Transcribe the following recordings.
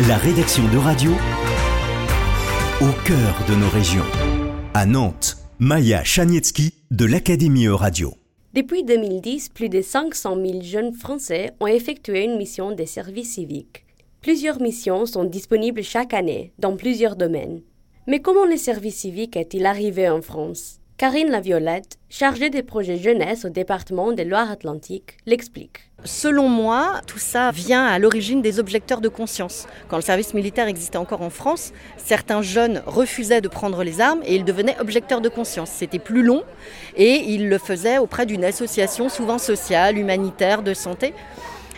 La rédaction de radio au cœur de nos régions. À Nantes, Maya Chanietsky de l'Académie Radio. Depuis 2010, plus de 500 000 jeunes Français ont effectué une mission de service civique. Plusieurs missions sont disponibles chaque année dans plusieurs domaines. Mais comment le service civique est-il arrivé en France? Karine Laviolette, chargée des projets jeunesse au département de Loire-Atlantique, l'explique. Selon moi, tout ça vient à l'origine des objecteurs de conscience. Quand le service militaire existait encore en France, certains jeunes refusaient de prendre les armes et ils devenaient objecteurs de conscience. C'était plus long et ils le faisaient auprès d'une association souvent sociale, humanitaire, de santé.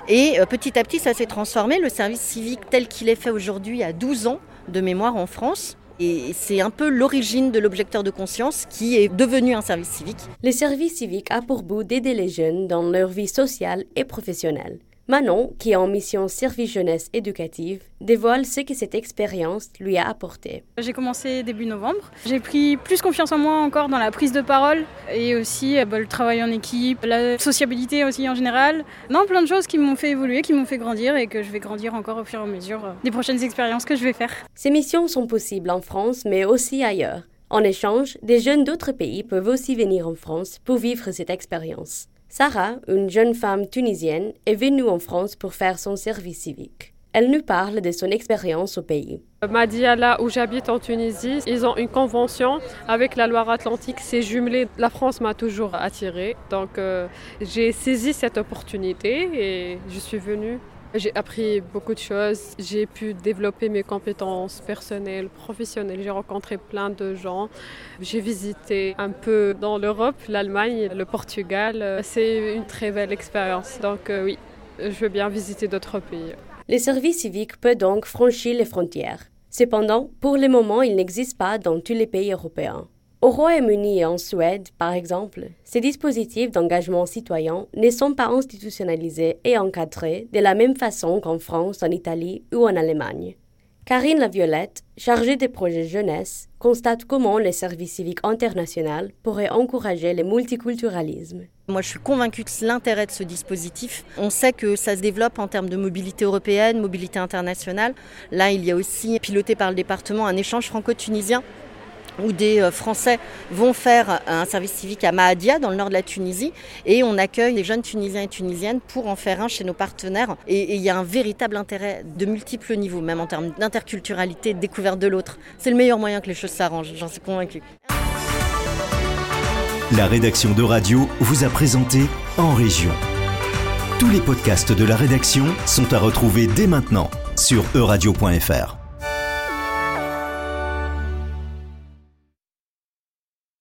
Et euh, petit à petit, ça s'est transformé. Le service civique tel qu'il est fait aujourd'hui a 12 ans de mémoire en France. Et c'est un peu l'origine de l'objecteur de conscience qui est devenu un service civique. Le service civique a pour but d'aider les jeunes dans leur vie sociale et professionnelle. Manon, qui est en mission service jeunesse éducative, dévoile ce que cette expérience lui a apporté. J'ai commencé début novembre. J'ai pris plus confiance en moi encore dans la prise de parole et aussi euh, bah, le travail en équipe, la sociabilité aussi en général. Non, plein de choses qui m'ont fait évoluer, qui m'ont fait grandir et que je vais grandir encore au fur et à mesure euh, des prochaines expériences que je vais faire. Ces missions sont possibles en France mais aussi ailleurs. En échange, des jeunes d'autres pays peuvent aussi venir en France pour vivre cette expérience. Sarah, une jeune femme tunisienne, est venue en France pour faire son service civique. Elle nous parle de son expérience au pays. Madia, là où j'habite en Tunisie, ils ont une convention avec la Loire-Atlantique, c'est jumelé. La France m'a toujours attirée, donc euh, j'ai saisi cette opportunité et je suis venue. J'ai appris beaucoup de choses, j'ai pu développer mes compétences personnelles, professionnelles, j'ai rencontré plein de gens, j'ai visité un peu dans l'Europe, l'Allemagne, le Portugal. C'est une très belle expérience, donc euh, oui, je veux bien visiter d'autres pays. Le service civique peut donc franchir les frontières. Cependant, pour le moment, il n'existe pas dans tous les pays européens. Au Royaume-Uni et en Suède, par exemple, ces dispositifs d'engagement citoyen ne sont pas institutionnalisés et encadrés de la même façon qu'en France, en Italie ou en Allemagne. Karine Laviolette, chargée des projets jeunesse, constate comment le service civique international pourrait encourager le multiculturalisme. Moi, je suis convaincue que l'intérêt de ce dispositif, on sait que ça se développe en termes de mobilité européenne, mobilité internationale. Là, il y a aussi, piloté par le département, un échange franco-tunisien où des euh, Français vont faire un service civique à Mahadia, dans le nord de la Tunisie, et on accueille les jeunes Tunisiens et Tunisiennes pour en faire un chez nos partenaires. Et il y a un véritable intérêt de multiples niveaux, même en termes d'interculturalité, de découverte de l'autre. C'est le meilleur moyen que les choses s'arrangent, j'en suis convaincue. La rédaction de Radio vous a présenté En Région. Tous les podcasts de la rédaction sont à retrouver dès maintenant sur euradio.fr.